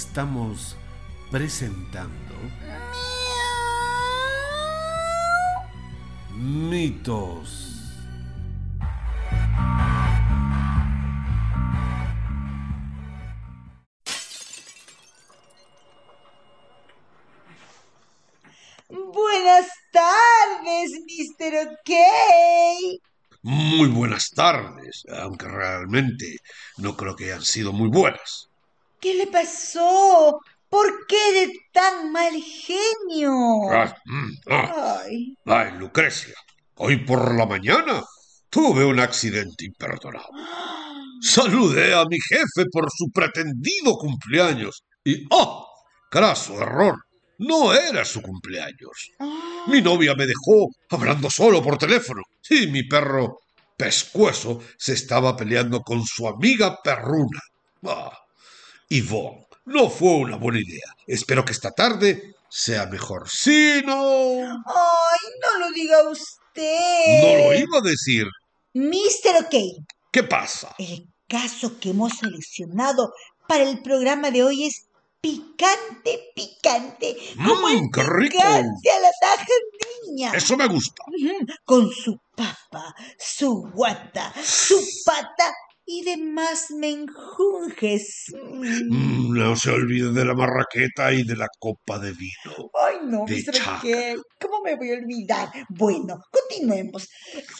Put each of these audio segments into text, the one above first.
estamos presentando mitos. Buenas tardes, Mr. OK. Muy buenas tardes, aunque realmente no creo que hayan sido muy buenas. ¿Qué le pasó? ¿Por qué de tan mal genio? Ay, Ay, Lucrecia, hoy por la mañana tuve un accidente imperdonable. Saludé a mi jefe por su pretendido cumpleaños y ¡oh! Craso error. No era su cumpleaños. ah, Mi novia me dejó hablando solo por teléfono y mi perro pescuezo se estaba peleando con su amiga perruna. Ah, Yvonne, no fue una buena idea. Espero que esta tarde sea mejor. Si no... ay, no lo diga usted. No lo iba a decir. Mr. OK, ¿Qué pasa? el caso que hemos seleccionado para el programa de hoy es picante, picante. Como el Mmm, qué rico. picante a la taja niña. Eso me gusta. Con su papa, su guata, su pata y demás menjunjes. Mm. No se olvide de la marraqueta y de la copa de vino. Ay, no, De. OK, ¿cómo me voy a olvidar? Bueno, continuemos.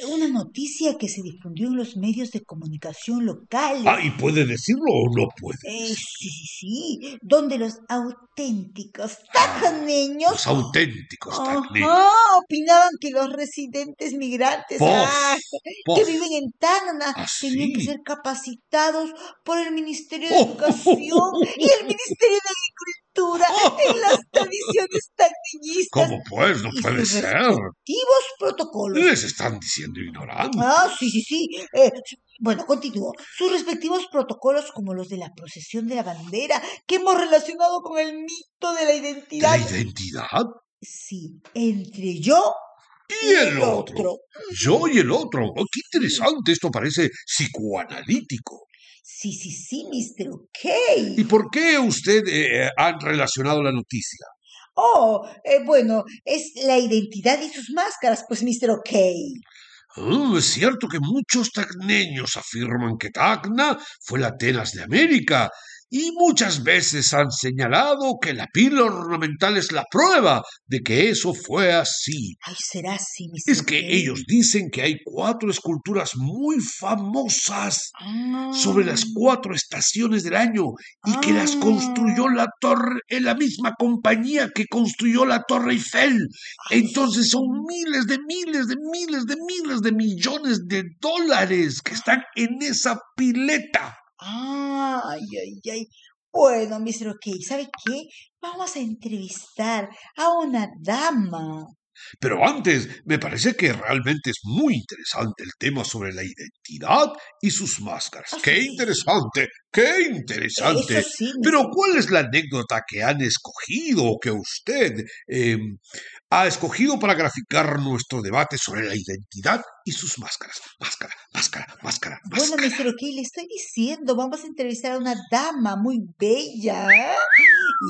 Una noticia que se difundió en los medios de comunicación locales. Ah, ¿y puede decirlo o no puede? Eh, sí, sí, sí, donde los auténticos tacaneños Los auténticos tacneños. opinaban que los residentes migrantes ah, que viven en Tacna ¿Ah, tenían que ser capacitados por el Ministerio de Oh, Educación y el Ministerio de Agricultura en las tradiciones tacneñistas ¿Cómo pues? No puede sus ser. respectivos protocolos. Les están diciendo ignorantes. Ah, sí, sí, sí. Eh, bueno, continúo. Sus respectivos protocolos, como los de la procesión de la bandera, que hemos relacionado con el mito de la ¿De identidad. la identidad? Sí, entre yo Y el otro. Yo y el otro. Oh, qué interesante. Esto parece psicoanalítico. Sí, sí, sí, Mr. OK. ¿Y por qué usted eh, han relacionado la noticia? Oh, eh, bueno, es la identidad y sus máscaras, pues, Mr. OK. Ah, es cierto que muchos tacneños afirman que Tacna fue la Atenas de América y muchas veces han señalado que la pila ornamental es la prueba de que eso fue así. Ay, será así. Es que ellos dicen que hay cuatro esculturas muy famosas Ah. sobre las cuatro estaciones del año y que las Ah. construyó la torre en la misma compañía que construyó la Torre Eiffel. Entonces son miles de miles de miles de miles de millones de dólares que están en esa pileta. Ay, ay, ay. Bueno, Mr. OK, ¿sabe qué? Vamos a entrevistar a una dama. Pero antes, me parece que realmente es muy interesante el tema sobre la identidad y sus máscaras. Ah, ¡Qué sí. interesante! ¡Qué interesante! Sí, Pero. ¿cuál es la anécdota que han escogido o que usted eh, ha escogido para graficar nuestro debate sobre la identidad y sus máscaras? Máscara, máscara, máscara, Bueno, máscara. Mr. OK, le estoy diciendo, vamos a entrevistar a una dama muy bella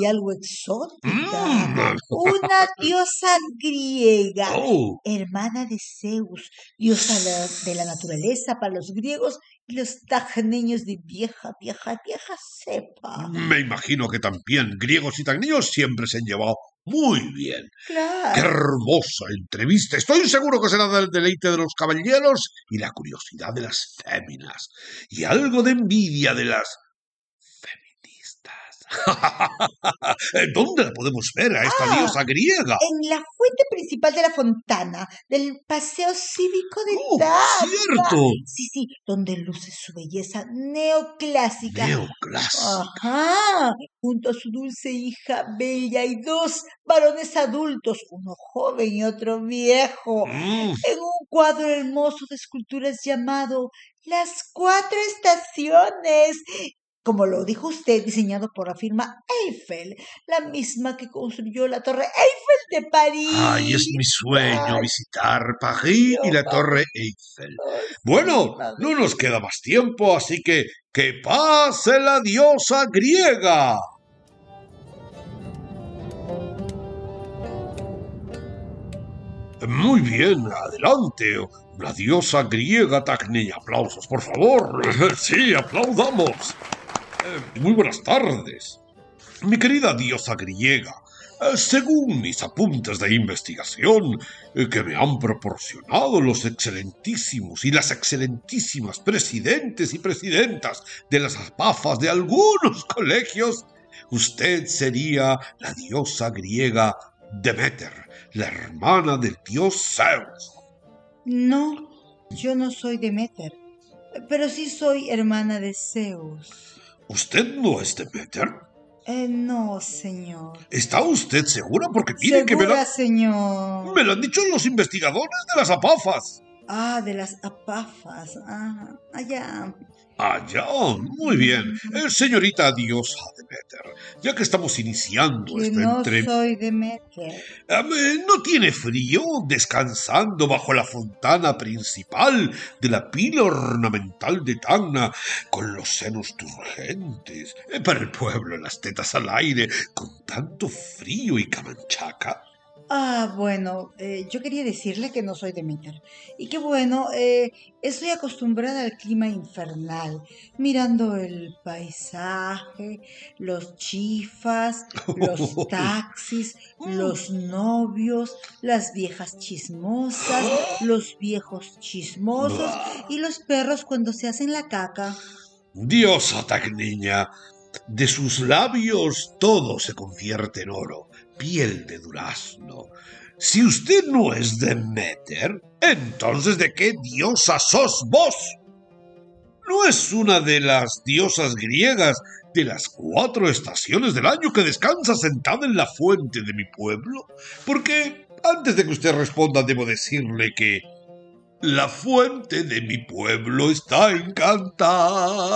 y algo exótica. Mm. Una diosa griega, Oh, hermana de Zeus, diosa de la naturaleza para los griegos y los tajneños de vieja, vieja, vieja cepa. me imagino que también griegos y tacneños siempre se han llevado muy bien. ¡Qué Claro. hermosa entrevista! Estoy seguro que será del deleite de los caballeros y la curiosidad de las féminas y algo de envidia de las. ¿Dónde la podemos ver a esta Ah. diosa griega? En la fuente principal de la fontana del Paseo Cívico de ¡Oh, Tacna. cierto! Sí, sí, donde luce su belleza neoclásica. Neoclásica. Ajá, junto a su dulce hija bella y dos varones adultos, uno joven y otro viejo, Mm, en un cuadro hermoso de esculturas llamado Las Cuatro Estaciones como lo dijo usted, diseñado por la firma Eiffel, la ah. misma que construyó la Torre Eiffel de París. Ay, es mi sueño visitar París y la Torre Eiffel. Bueno, no nos queda más tiempo, así que que pase la diosa griega. Muy bien, adelante. La diosa griega Tacne. Aplausos, por favor. Sí, aplaudamos. Muy buenas tardes. Mi querida diosa griega, eh, según mis apuntes de investigación eh, que me han proporcionado los excelentísimos y las excelentísimas presidentes y presidentas de las apafas de algunos colegios, usted sería la diosa griega Demeter, la hermana del dios Zeus. No, yo no soy Demeter, pero sí soy hermana de Zeus. ¿Usted no es Demeter? Eh, no, señor. ¿Está usted segura? Porque mire que me lo, Segura, señor. me lo han dicho los investigadores de las apafas. Ah, de las apafas. Ah, allá. Allá, muy bien. Eh, señorita diosa Demeter, ya que estamos iniciando esta no soy Demeter. ¿No tiene frío descansando bajo la fontana principal de la pila ornamental de Tacna con los senos turgentes? Eh, Para el pueblo, las tetas al aire, con tanto frío y camanchaca. Ah, bueno, eh, yo quería decirle que no soy Demeter. Y que bueno, eh, estoy acostumbrada al clima infernal, mirando el paisaje, los chifas, los taxis, los novios, las viejas chismosas, los viejos chismosos y los perros cuando se hacen la caca. Diosa Tacniña, de sus labios todo se convierte en oro, piel de durazno. Si usted no es Demeter, entonces ¿de qué diosa sos vos? ¿No es una de las diosas griegas de las cuatro estaciones del año que descansa sentada en la fuente de mi pueblo? Porque antes de que usted responda debo decirle que la fuente de mi pueblo está encantada.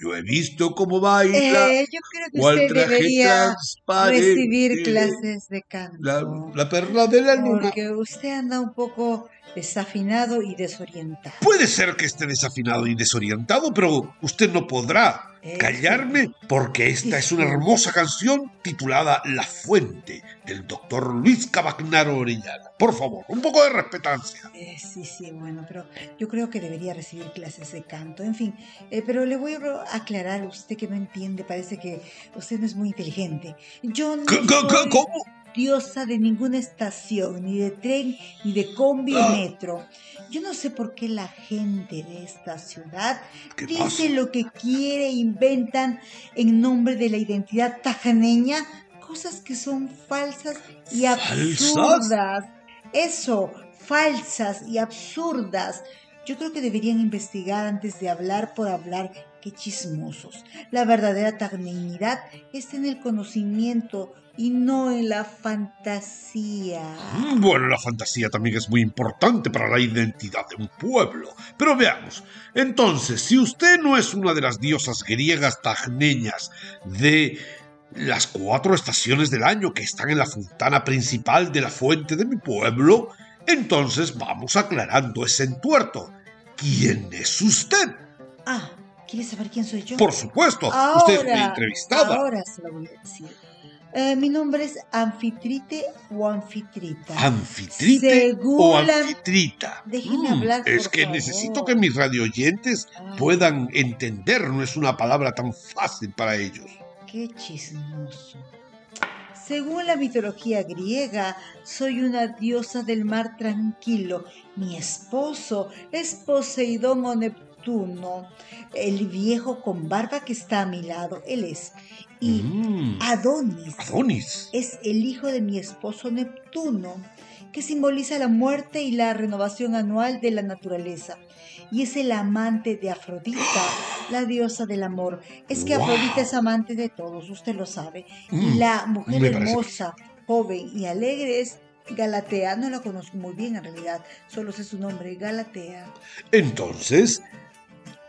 Yo he visto cómo baila. Eh, yo creo que cual usted debería recibir clases de canto. La, la perla de la luna. Porque usted anda un poco desafinado y desorientado. Puede ser que esté desafinado y desorientado, pero usted no podrá Eh, callarme porque esta es una sí. hermosa canción titulada La Fuente del doctor Luis Cabagnaro Orellana. Por favor, un poco de respetancia. Eh, sí, sí, bueno, pero yo creo que debería recibir clases de canto. En fin, eh, pero le voy a aclarar a usted que no entiende, parece que usted no es muy inteligente. Yo no ¿Qué- qué- qué- soy ¿Cómo? Diosa de ninguna estación, ni de tren, ni de combi o metro. Yo no sé por qué la gente de esta ciudad ¿Qué dice pasa? lo que quiere, inventan en nombre de la identidad tajaneña cosas que son falsas y ¿Falsas? absurdas. Eso, falsas y absurdas. Yo creo que deberían investigar antes de hablar por hablar. Qué chismosos. La verdadera tajaneñidad está en el conocimiento y no en la fantasía. Mm, Bueno, la fantasía también es muy importante para la identidad de un pueblo. Pero veamos, entonces, si usted no es una de las diosas griegas tagneñas de las cuatro estaciones del año que están en la fontana principal de la fuente de mi pueblo, entonces vamos aclarando ese entuerto. ¿Quién es usted? Ah, ¿quieres saber quién soy yo? Por supuesto, usted es mi entrevistada. Ahora se lo voy a decir. Eh, mi nombre es Anfitrite o Anfitrita. ¿Anfitrite o Según la- anfitrita? Déjeme Mm, hablar, Es por que favor. necesito que mis radioyentes Ah, puedan entender, no es una palabra tan fácil para ellos. Qué chismoso. Según la mitología griega, soy una diosa del mar tranquilo. Mi esposo es Poseidón o Neptuno, el viejo con barba que está a mi lado. Él es. Y Mm, Adonis Adonis. es el hijo de mi esposo Neptuno, que simboliza la muerte y la renovación anual de la naturaleza. Y es el amante de Afrodita, la diosa del amor. Es que Wow. Afrodita es amante de todos, usted lo sabe. Y Mm, la mujer hermosa, joven y alegre es Galatea. No la conozco muy bien en realidad, solo sé su nombre, Galatea. Entonces,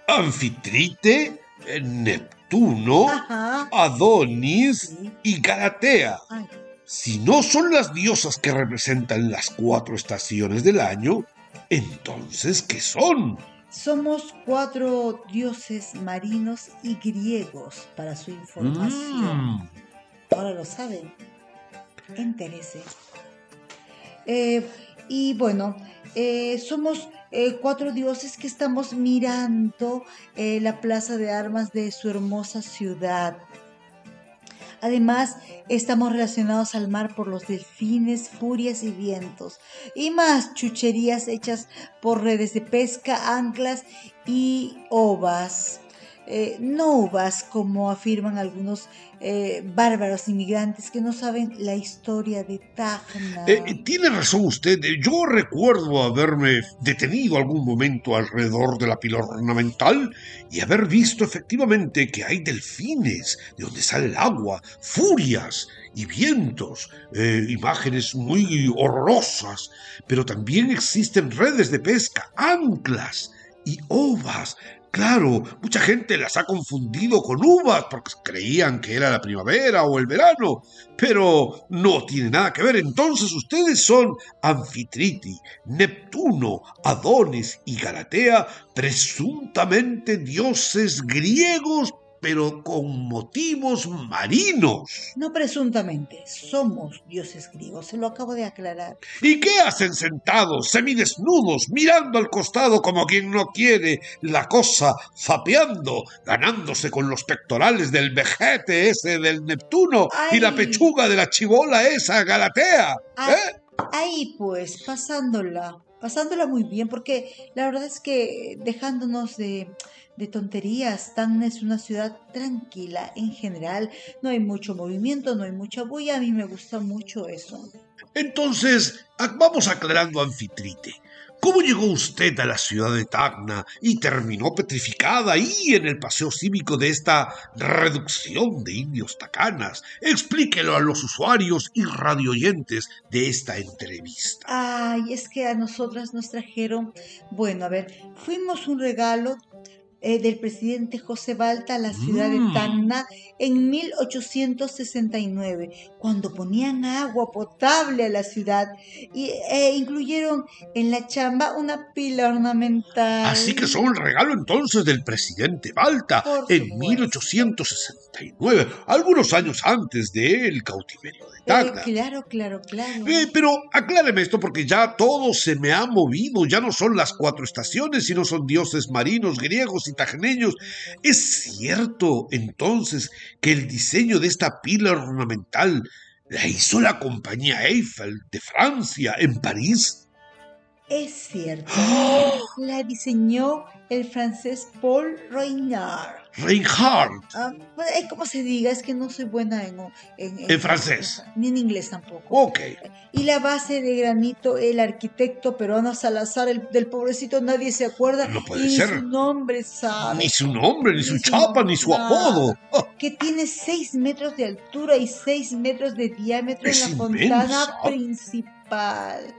Anfitrite, eh, Neptuno, Ajá. Adonis y Galatea. Ay, Si no son las diosas que representan las cuatro estaciones del año, entonces, ¿qué son? Somos cuatro dioses marinos y griegos para su información. Mm, Ahora lo saben. Entérese. Eh, y bueno, eh, somos eh, cuatro dioses que estamos mirando eh, la plaza de armas de su hermosa ciudad. Además, estamos relacionados al mar por los delfines, furias y vientos, y más chucherías hechas por redes de pesca, anclas y ovas. Eh, no uvas, como afirman algunos eh, bárbaros inmigrantes que no saben la historia de Tacna. Eh, tiene razón usted. eh, Yo recuerdo haberme detenido algún momento alrededor de la pila ornamental y haber visto efectivamente que hay delfines de donde sale el agua, furias y vientos, imágenes muy horrorosas, pero también existen redes de pesca, anclas y ovas. Claro, mucha gente las ha confundido con uvas porque creían que era la primavera o el verano, pero no tiene nada que ver. Entonces ustedes son Anfitriti, Neptuno, Adonis y Galatea, presuntamente dioses griegos, pero con motivos marinos. No presuntamente, somos dioses griegos, se lo acabo de aclarar. ¿Y qué hacen sentados, semidesnudos, mirando al costado como quien no quiere la cosa, fapeando, ganándose con los pectorales del vejete ese del Neptuno y la pechuga de la chivola esa Galatea? Ay, ¿Eh? Ahí pues, pasándola, pasándola muy bien, porque la verdad es que dejándonos de, de tonterías, Tacna es una ciudad tranquila en general, no hay mucho movimiento, no hay mucha bulla, a mí me gusta mucho eso. Entonces, vamos aclarando Anfitrite. ¿Cómo llegó usted a la ciudad de Tacna y terminó petrificada ahí en el paseo cívico de esta reducción de indios tacanas? Explíquelo a los usuarios y radioyentes de esta entrevista. Ay, es que a nosotras nos trajeron, bueno, a ver, fuimos un regalo eh, del presidente José Balta a la ciudad de Mm. Tacna en 1869, cuando ponían agua potable a la ciudad y eh, incluyeron en la chamba una pila ornamental. Así que son el regalo entonces del presidente Balta Por en supuesto. 1869, algunos años antes del cautiverio de Eh, Tacna. claro, claro, claro. Eh, pero acláreme esto porque ya todo se me ha movido, ya no son las cuatro estaciones, sino son dioses marinos, griegos y tajneños. ¿Es cierto entonces que el diseño de esta pila ornamental la hizo la compañía Eiffel de Francia en París? Es cierto. La diseñó el francés Paul Reynard. Reinhardt. Ah, pues, eh, ¿Cómo se diga? Es que no soy buena en, en, En francés. Ni en inglés tampoco. Ok. Y la base de granito, el arquitecto peruano Salazar, el, del pobrecito nadie se acuerda. No puede y ser. su nombre sabe. Ni su nombre, ni su Ni su chapa, ni su apodo. Ah, Que tiene 6 metros de altura y 6 metros de diámetro Es en la inmensa. fontana principal.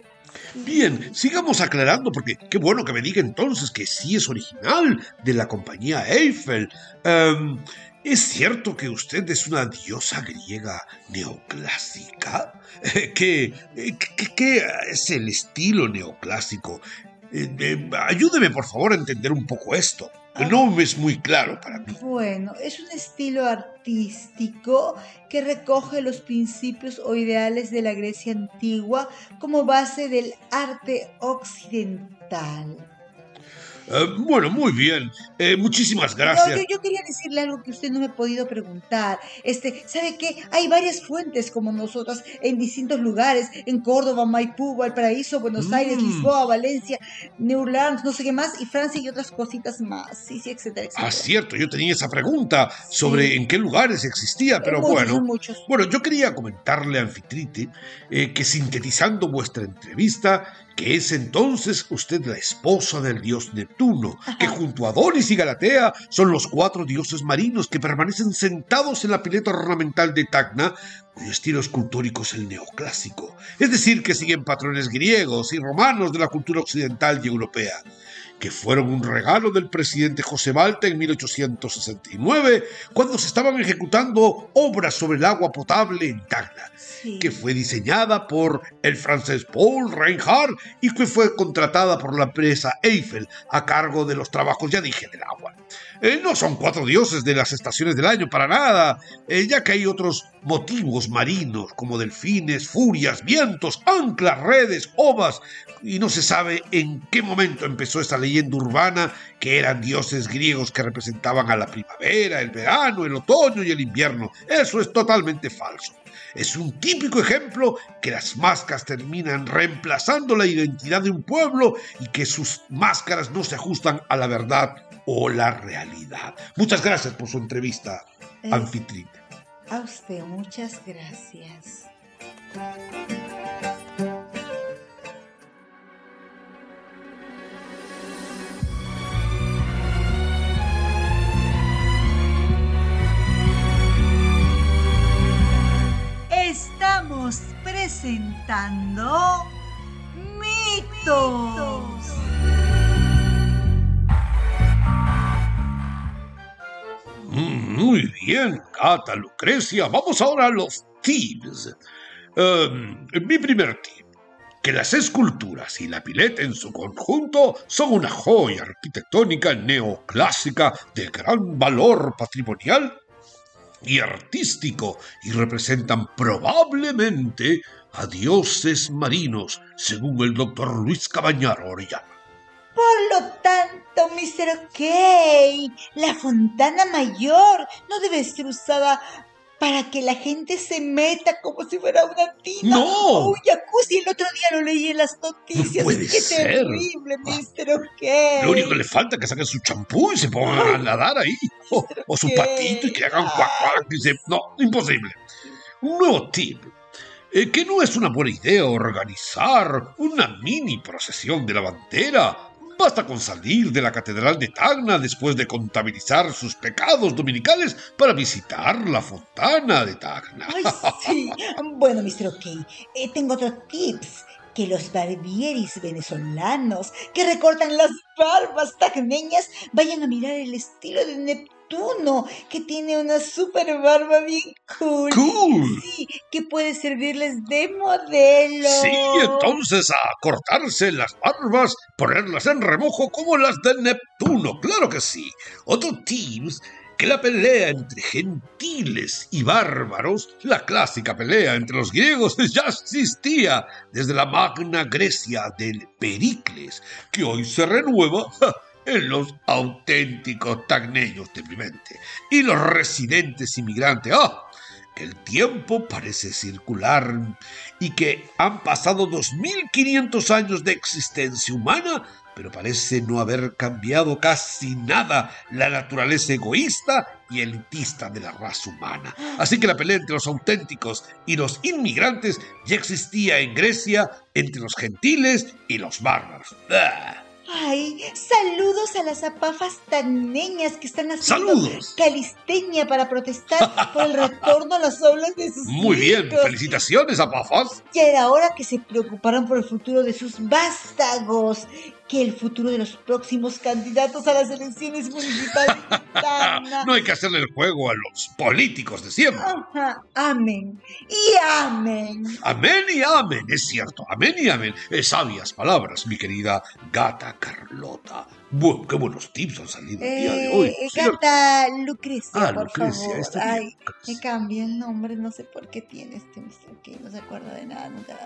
Bien, sigamos aclarando porque qué bueno que me diga entonces que sí es original de la compañía Eiffel. Em, ¿Es cierto que usted es una diosa griega neoclásica? Eh, ¿Qué, eh, qué- qué es el estilo neoclásico? Eh, ayúdeme por favor a entender un poco esto. No es muy claro para mí. Bueno, es un estilo artístico que recoge los principios o ideales de la Grecia antigua como base del arte occidental. Eh, bueno, muy bien. Eh, muchísimas No, gracias. yo, yo quería decirle algo que usted no me ha podido preguntar. Este, ¿sabe qué? Hay varias fuentes como nosotras en distintos lugares, en Córdoba, Maipú, Valparaíso, Buenos Aires, Mm. Lisboa, Valencia, New Orleans, no sé qué más, y Francia y otras cositas más. Sí, sí, etcétera, etcétera. Ah, cierto, yo tenía esa pregunta sobre Sí. en qué lugares existía, pero muchos, bueno. muchos. Bueno, yo quería comentarle a Anfitrite eh, que sintetizando vuestra entrevista, que es entonces usted la esposa del dios Neptuno, que junto a Adonis y Galatea son los cuatro dioses marinos que permanecen sentados en la pileta ornamental de Tacna, cuyo estilo escultórico es el neoclásico, es decir, que siguen patrones griegos y romanos de la cultura occidental y europea. Que fueron un regalo del presidente José Balta en 1869, cuando se estaban ejecutando obras sobre el agua potable en Tacna, Sí. que fue diseñada por el francés Paul Reinhardt y que fue contratada por la empresa Eiffel a cargo de los trabajos, ya dije, del agua. Eh, no son cuatro dioses de las estaciones del año para nada, eh, ya que hay otros motivos marinos como delfines, furias, vientos, anclas, redes, ovas, y no se sabe en qué momento empezó esta leyenda urbana que eran dioses griegos que representaban a la primavera, el verano, el otoño y el invierno. Eso es totalmente falso. Es un típico ejemplo que las máscaras terminan reemplazando la identidad de un pueblo y que sus máscaras no se ajustan a la verdad o la realidad. Muchas gracias por su entrevista, anfitriona. A usted, muchas gracias. Estamos presentando mitos. Bien, Cata, Lucrecia. Vamos ahora a los tips. Em, mi primer tip. Que las esculturas y la pileta en su conjunto son una joya arquitectónica neoclásica de gran valor patrimonial y artístico y representan probablemente a dioses marinos, según el doctor Luis Cabañaro Orellana. Lo tanto, Mr. La fontana mayor no debe ser usada para que la gente se meta como si fuera una tina ¡No! o un jacuzzi. El otro día lo leí en las noticias. puede ¡Qué ser. terrible, Mr. OK! Lo único que le falta es que saquen su champú y se pongan a nadar ahí. O, o su patito y que hagan cuac se- No, imposible. Un nuevo tip. eh, que no es una buena idea organizar una mini procesión de la bandera. Basta con salir de la Catedral de Tacna después de contabilizar sus pecados dominicales para visitar la fontana de Tacna. Ay, sí. Bueno, Mr. OK, eh, tengo otro tips. Que los barbieris venezolanos que recortan las barbas tacneñas vayan a mirar el estilo de Neptuno, que tiene una super barba bien cool. ¡Cool! Sí, que puede servirles de modelo. Sí, entonces a cortarse las barbas, ponerlas en remojo como las de Neptuno, claro que sí. Otro tips, que la pelea entre gentiles y bárbaros, la clásica pelea entre los griegos, ya existía desde la Magna Grecia del Pericles, que hoy se renueva en los auténticos tagneños de mi mente. Y los residentes inmigrantes, ¡ah! que el tiempo parece circular y que han pasado 2500 años de existencia humana, pero parece no haber cambiado casi nada la naturaleza egoísta y elitista de la raza humana. Así que la pelea entre los auténticos y los inmigrantes ya existía en Grecia entre los gentiles y los bárbaros. ¡Ah! Ay, saludos a las apafas tagneñas que están haciendo ¡Saludos! calistenia para protestar por el retorno a las aulas de sus Muy bien, felicitaciones a Pafas. Ya era hora que se preocuparan por el futuro de sus vástagos, que el futuro de los próximos candidatos a las elecciones municipales. No hay que hacerle el juego a los políticos de siempre. Ajá, amén. Y amén. Amén y amén, es cierto, amén y amén. Eh, sabias palabras, mi querida gata Carlota. Bueno, qué buenos tips han salido el día de Eh, hoy. eh, señor. gata Lucrecia, Ah, por Lucrecia, favor. Ay, me cambié el nombre, no sé por qué tiene este Mr. que no se acuerda de nada nunca.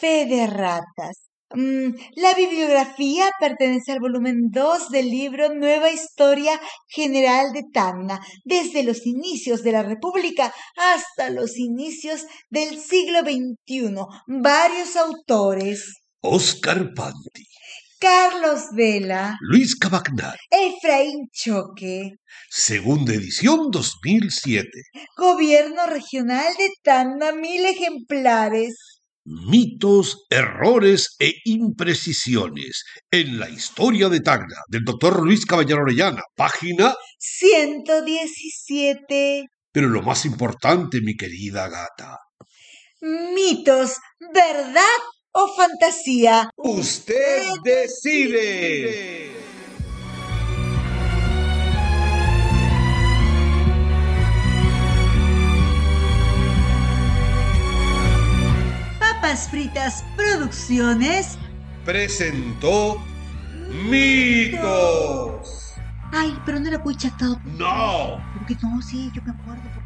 Fe de ratas. Mm, la bibliografía pertenece al volumen 2 del libro Nueva Historia General de Tacna, desde los inicios de la República hasta los inicios del siglo XXI. Varios autores. Oscar Panti, Carlos Vela, Luis Cabacnar, Efraín Choque, segunda edición 2007. Gobierno Regional de Tacna, mil ejemplares. Mitos, errores e imprecisiones en la historia de Tacna, del doctor Luis Caballero Orellana, página 117. Pero lo más importante, mi querida gata, Mitos, ¿verdad o fantasía? Usted decide. Papas Fritas Producciones Presentó mitos. Ay, pero no era muy chatado. No. Porque no, sí, yo me acuerdo.